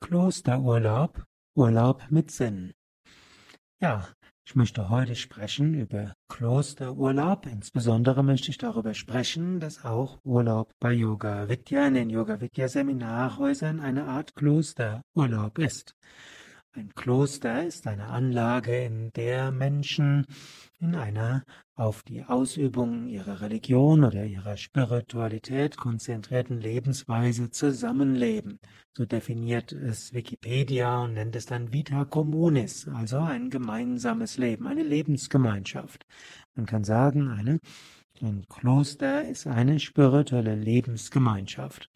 Klosterurlaub, Urlaub mit Sinn. Ja, ich möchte heute sprechen über Klosterurlaub. Insbesondere möchte ich darüber sprechen, dass auch Urlaub bei Yoga Vidya in den Yoga Vidya Seminarhäusern eine Art Klosterurlaub ist. Ein Kloster ist eine Anlage, in der Menschen in einer auf die Ausübung ihrer Religion oder ihrer Spiritualität konzentrierten Lebensweise zusammenleben. So definiert es Wikipedia und nennt es dann Vita Communis, also ein gemeinsames Leben, eine Lebensgemeinschaft. Man kann sagen, eine, ein Kloster ist eine spirituelle Lebensgemeinschaft.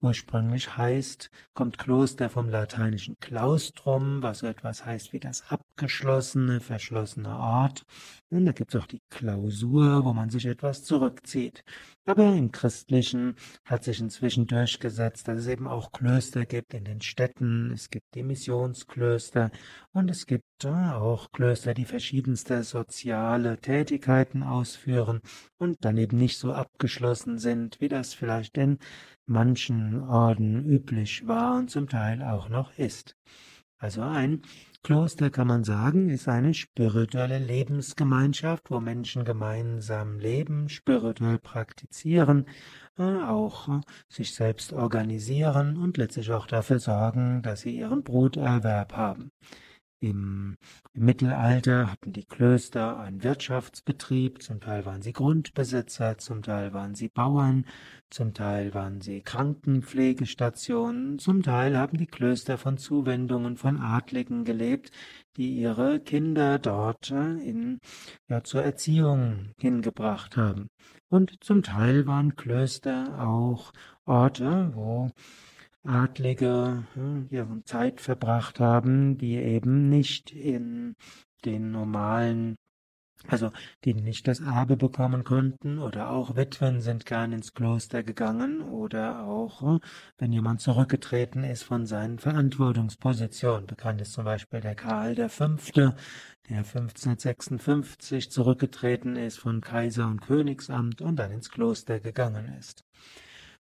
Ursprünglich heißt, kommt Kloster vom lateinischen Claustrum, was so etwas heißt wie das abgeschlossene, verschlossene Ort. Und da gibt es auch die Klausur, wo man sich etwas zurückzieht. Aber im Christlichen hat sich inzwischen durchgesetzt, dass es eben auch Klöster gibt in den Städten. Es gibt die Missionsklöster und es gibt auch Klöster, die verschiedenste soziale Tätigkeiten ausführen und dann eben nicht so abgeschlossen sind, wie das vielleicht in manchen Orden üblich war und zum Teil auch noch ist. Also ein Kloster kann man sagen, ist eine spirituelle Lebensgemeinschaft, wo Menschen gemeinsam leben, spirituell praktizieren, äh, auch äh, sich selbst organisieren und letztlich auch dafür sorgen, dass sie ihren Broterwerb haben. Im, Mittelalter hatten die Klöster einen Wirtschaftsbetrieb, zum Teil waren sie Grundbesitzer, zum Teil waren sie Bauern, zum Teil waren sie Krankenpflegestationen, zum Teil haben die Klöster von Zuwendungen von Adligen gelebt, die ihre Kinder dort äh, in, ja, zur Erziehung hingebracht haben. Und zum Teil waren Klöster auch Orte, wo Adlige ihre Zeit verbracht haben, die eben nicht in den normalen, also die nicht das Erbe bekommen konnten, oder auch Witwen sind gern ins Kloster gegangen, oder auch, hm, wenn jemand zurückgetreten ist von seinen Verantwortungspositionen. Bekannt ist zum Beispiel der Karl V., der 1556 zurückgetreten ist von Kaiser und Königsamt und dann ins Kloster gegangen ist.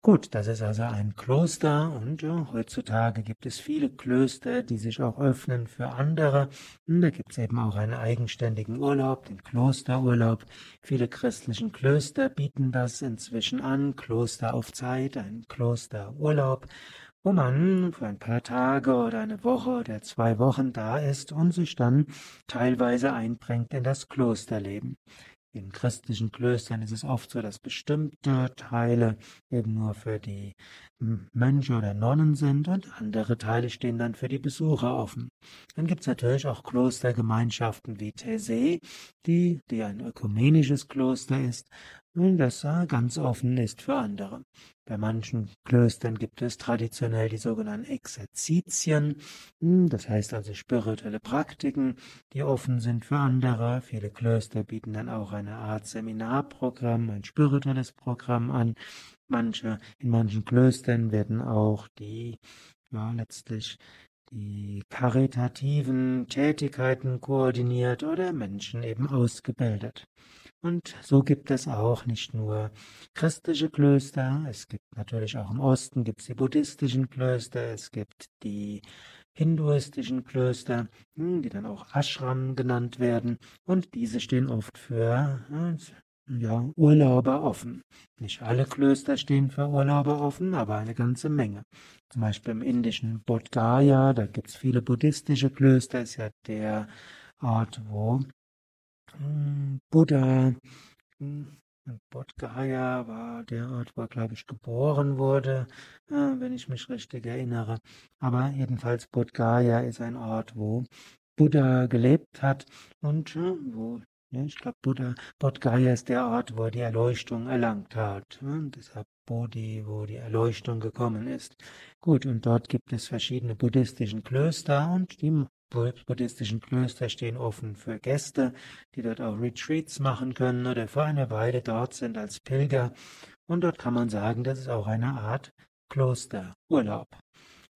Gut, das ist also ein Kloster und ja, heutzutage gibt es viele Klöster, die sich auch öffnen für andere. Und da gibt es eben auch einen eigenständigen Urlaub, den Klosterurlaub. Viele christlichen Klöster bieten das inzwischen an, Kloster auf Zeit, ein Klosterurlaub, wo man für ein paar Tage oder eine Woche oder zwei Wochen da ist und sich dann teilweise einbringt in das Klosterleben. In christlichen Klöstern ist es oft so, dass bestimmte Teile eben nur für die Mönche oder Nonnen sind und andere Teile stehen dann für die Besucher offen. Dann gibt es natürlich auch Klostergemeinschaften wie Taizé, die, die ein ökumenisches Kloster ist und das ganz offen ist für andere. Bei manchen Klöstern gibt es traditionell die sogenannten Exerzitien, hm, das heißt also spirituelle Praktiken, die offen sind für andere. Viele Klöster bieten dann auch eine Art Seminarprogramm, ein spirituelles Programm an. Manche, in manchen Klöstern werden auch die, ja, letztlich die karitativen Tätigkeiten koordiniert oder Menschen eben ausgebildet. Und so gibt es auch nicht nur christliche Klöster, es gibt natürlich auch im Osten gibt es die buddhistischen Klöster, es gibt die hinduistischen Klöster, hm, die dann auch Ashram genannt werden, und diese stehen oft für ja, Urlauber offen. Nicht alle Klöster stehen für Urlauber offen, aber eine ganze Menge. Zum Beispiel im indischen Bodh Gaya, da gibt es viele buddhistische Klöster, ist ja der Ort, wo hm, Buddha, hm, Bodh Gaya war der Ort, wo er, glaube ich, geboren wurde, wenn ich mich richtig erinnere. Aber jedenfalls Bodh Gaya ist ein Ort, wo Buddha gelebt hat und wo, ja, ich glaube, Buddha, Bodh Gaya ist der Ort, wo er die Erleuchtung erlangt hat. Und deshalb Bodhi, wo die Erleuchtung gekommen ist. Gut, und dort gibt es verschiedene buddhistischen Klöster und die buddhistischen Klöster stehen offen für Gäste, die dort auch Retreats machen können oder für eine Weile dort sind als Pilger. Und dort kann man sagen, das ist auch eine Art Klosterurlaub.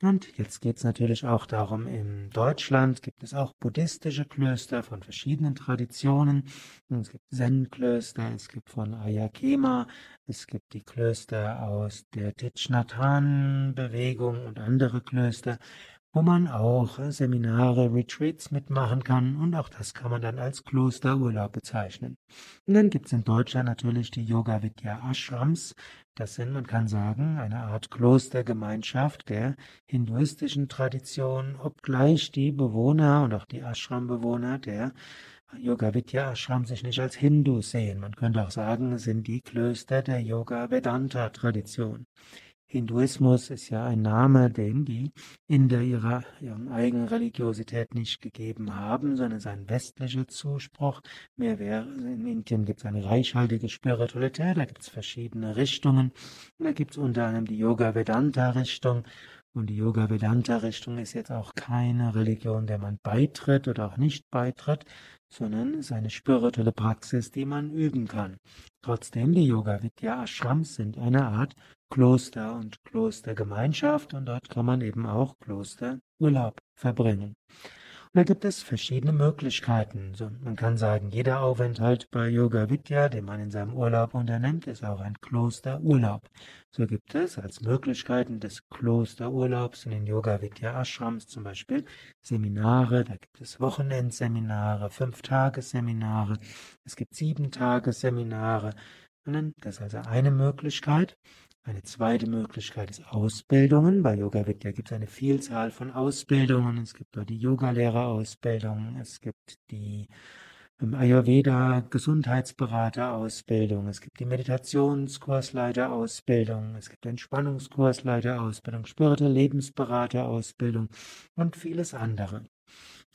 Und jetzt geht es natürlich auch darum, in Deutschland gibt es auch buddhistische Klöster von verschiedenen Traditionen. Es gibt Zen-Klöster, es gibt von Ayakema, es gibt die Klöster aus der Hanh-Bewegung und andere Klöster. Wo man auch äh, Seminare, Retreats mitmachen kann und auch das kann man dann als Klosterurlaub bezeichnen. Und dann gibt es in Deutschland natürlich die Yoga Vidya Ashrams. Das sind, man kann sagen, eine Art Klostergemeinschaft der hinduistischen Tradition, obgleich die Bewohner und auch die Ashram-Bewohner der Yoga Vidya Ashram sich nicht als Hindu sehen. Man könnte auch sagen, es sind die Klöster der Yoga Vedanta Tradition. Hinduismus ist ja ein Name, den die Inder ihrer, ihrer eigenen Religiosität nicht gegeben haben, sondern es ist ein westlicher Zuspruch. Mehr wäre, in Indien gibt es eine reichhaltige Spiritualität, da gibt es verschiedene Richtungen. Da gibt es unter anderem die Yoga Vedanta Richtung. Und die Yoga Vedanta Richtung ist jetzt auch keine Religion, der man beitritt oder auch nicht beitritt, sondern ist eine spirituelle Praxis, die man üben kann. Trotzdem, die Yoga Vidya Ashrams sind eine Art Kloster und Klostergemeinschaft und dort kann man eben auch Klosterurlaub verbringen. Und da gibt es verschiedene Möglichkeiten. So, man kann sagen, jeder Aufenthalt bei Yoga Vidya, den man in seinem Urlaub unternimmt, ist auch ein Klosterurlaub. So gibt es als Möglichkeiten des Klosterurlaubs in den Yoga Vidya Ashrams zum Beispiel Seminare, da gibt es Wochenendseminare, Fünf-Tages-Seminare, es gibt Sieben-Tages-Seminare. Das ist also eine Möglichkeit. Eine zweite Möglichkeit ist Ausbildungen. Bei Yoga Vidya gibt es eine Vielzahl von Ausbildungen. Es gibt dort die Yogalehrerausbildung, es gibt die ähm, Ayurveda Gesundheitsberaterausbildung, es gibt die Meditationskursleiterausbildung, es gibt Entspannungskursleiterausbildung, spirituelle Lebensberaterausbildung und vieles andere.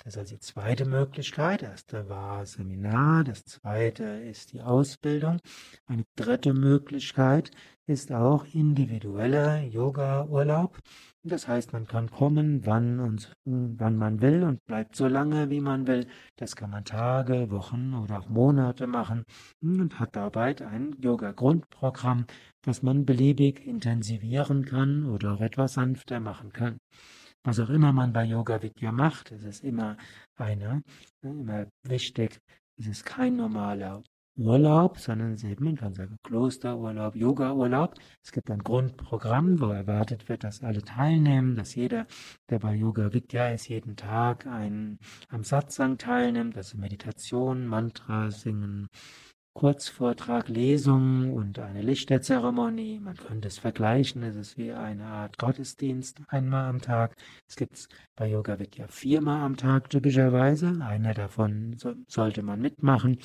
Das ist also die zweite Möglichkeit. Erste war Seminar, das zweite ist die Ausbildung. Eine dritte Möglichkeit ist auch individueller Yoga-Urlaub. Das heißt, man kann kommen, wann und wann man will und bleibt so lange, wie man will. Das kann man Tage, Wochen oder auch Monate machen und hat dabei ein Yoga-Grundprogramm, das man beliebig intensivieren kann oder auch etwas sanfter machen kann. Was auch immer man bei Yoga Vidya macht, es ist immer eine, immer wichtig, es ist kein normaler Urlaub, sondern eben, man kann sagen, Klosterurlaub, Yoga-Urlaub. Es gibt ein Grundprogramm, wo erwartet wird, dass alle teilnehmen, dass jeder, der bei Yoga Vidya ist, jeden Tag ein, am Satsang teilnimmt, also Meditation, Mantra singen, Kurzvortrag, Lesung und eine Lichterzeremonie. Man könnte es vergleichen, es ist wie eine Art Gottesdienst einmal am Tag. Es gibt bei Yoga Vidya viermal am Tag typischerweise. Einer davon so, sollte man mitmachen.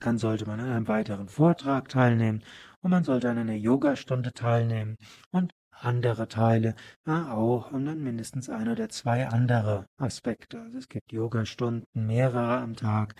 Dann sollte man an einem weiteren Vortrag teilnehmen und man sollte an einer Yogastunde teilnehmen und andere Teile ja, auch und dann mindestens ein oder zwei andere Aspekte. Also es gibt Yogastunden, mehrere am Tag.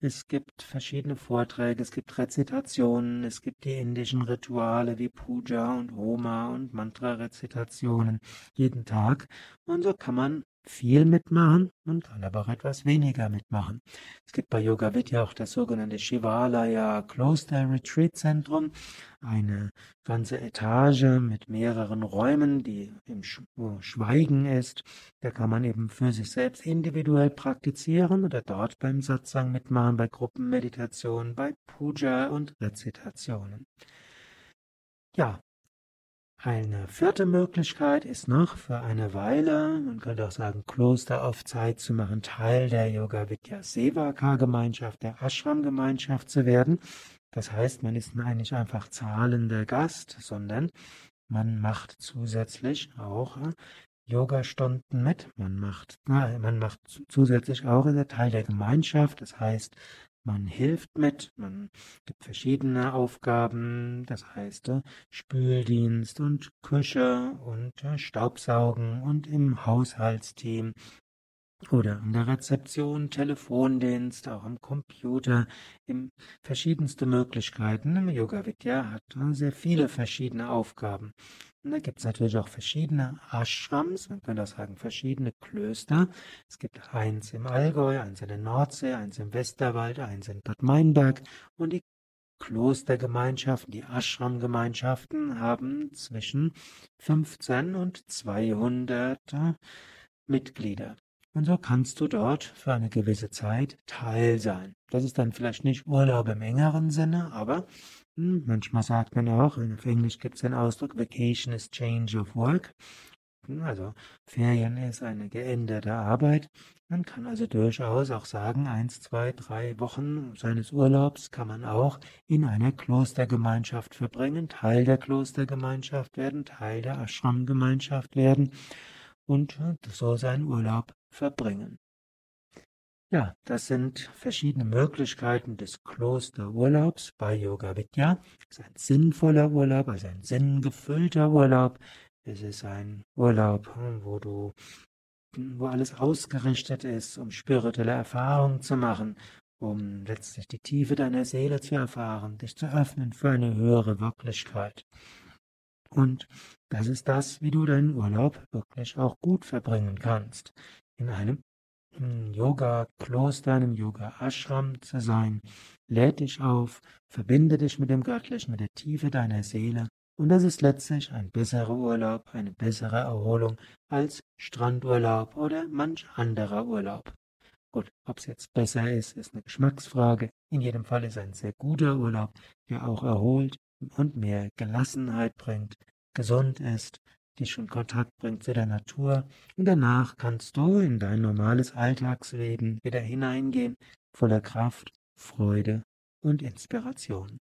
Es gibt verschiedene Vorträge, es gibt Rezitationen, es gibt die indischen Rituale wie Puja und Homa und Mantra-Rezitationen jeden Tag. Und so kann man viel mitmachen und kann aber auch etwas weniger mitmachen. Es gibt bei Yoga Vidya auch das sogenannte Shivalaya Kloster Retreat Zentrum, eine ganze Etage mit mehreren Räumen, die im Schweigen ist. Da kann man eben für sich selbst individuell praktizieren oder dort beim Satsang mitmachen, bei Gruppenmeditationen, bei Puja und Rezitationen. Ja, eine vierte Möglichkeit ist noch für eine Weile, man könnte auch sagen Kloster auf Zeit zu machen, Teil der Yoga Vidya Sevaka Gemeinschaft, der Ashram Gemeinschaft zu werden. Das heißt, man ist eigentlich einfach zahlender Gast, sondern man macht zusätzlich auch äh, Yoga-Stunden mit. Man macht, man macht zusätzlich auch ist Teil der Gemeinschaft. Das heißt, man hilft mit, man gibt verschiedene Aufgaben, das heißt äh, Spüldienst und Küche und äh, Staubsaugen und im Haushaltsteam oder an der Rezeption, Telefondienst, auch am Computer, im verschiedenste Möglichkeiten. Yoga Vidya hat sehr viele verschiedene Aufgaben. Und da gibt es natürlich auch verschiedene Ashrams, man könnte auch sagen verschiedene Klöster. Es gibt eins im Allgäu, eins in der Nordsee, eins im Westerwald, eins in Bad Meinberg und die Klostergemeinschaften, die Ashram-Gemeinschaften haben zwischen 15 und 200 Mitglieder. Und so kannst du dort für eine gewisse Zeit Teil sein. Das ist dann vielleicht nicht Urlaub im engeren Sinne, aber hm, manchmal sagt man auch, auf Englisch gibt es den Ausdruck Vacation is Change of Work. also Ferien ist eine geänderte Arbeit. Man kann also durchaus auch sagen, eins, zwei, drei Wochen seines Urlaubs kann man auch in einer Klostergemeinschaft verbringen, Teil der Klostergemeinschaft werden, Teil der Ashram-Gemeinschaft werden und so seinen Urlaub verbringen. Ja, das sind verschiedene Möglichkeiten des Klosterurlaubs bei Yoga Vidya. Es ist ein sinnvoller Urlaub, also ein sinngefüllter Urlaub. Es ist ein Urlaub, wo du, wo alles ausgerichtet ist, um spirituelle Erfahrungen zu machen, um letztlich die Tiefe deiner Seele zu erfahren, dich zu öffnen für eine höhere Wirklichkeit. Und das ist das, wie du deinen Urlaub wirklich auch gut verbringen kannst. In einem Yoga-Kloster, einem Yoga-Ashram zu sein. Lädt dich auf, verbinde dich mit dem Göttlichen, mit der Tiefe deiner Seele. Und das ist letztlich ein besserer Urlaub, eine bessere Erholung als Strandurlaub oder manch anderer Urlaub. Gut, ob es jetzt besser ist, ist eine Geschmacksfrage. In jedem Fall ist ein sehr guter Urlaub, der auch erholt und mehr Gelassenheit bringt, gesund ist dich in Kontakt bringt zu der Natur und danach kannst du in dein normales Alltagsleben wieder hineingehen, voller Kraft, Freude und Inspiration.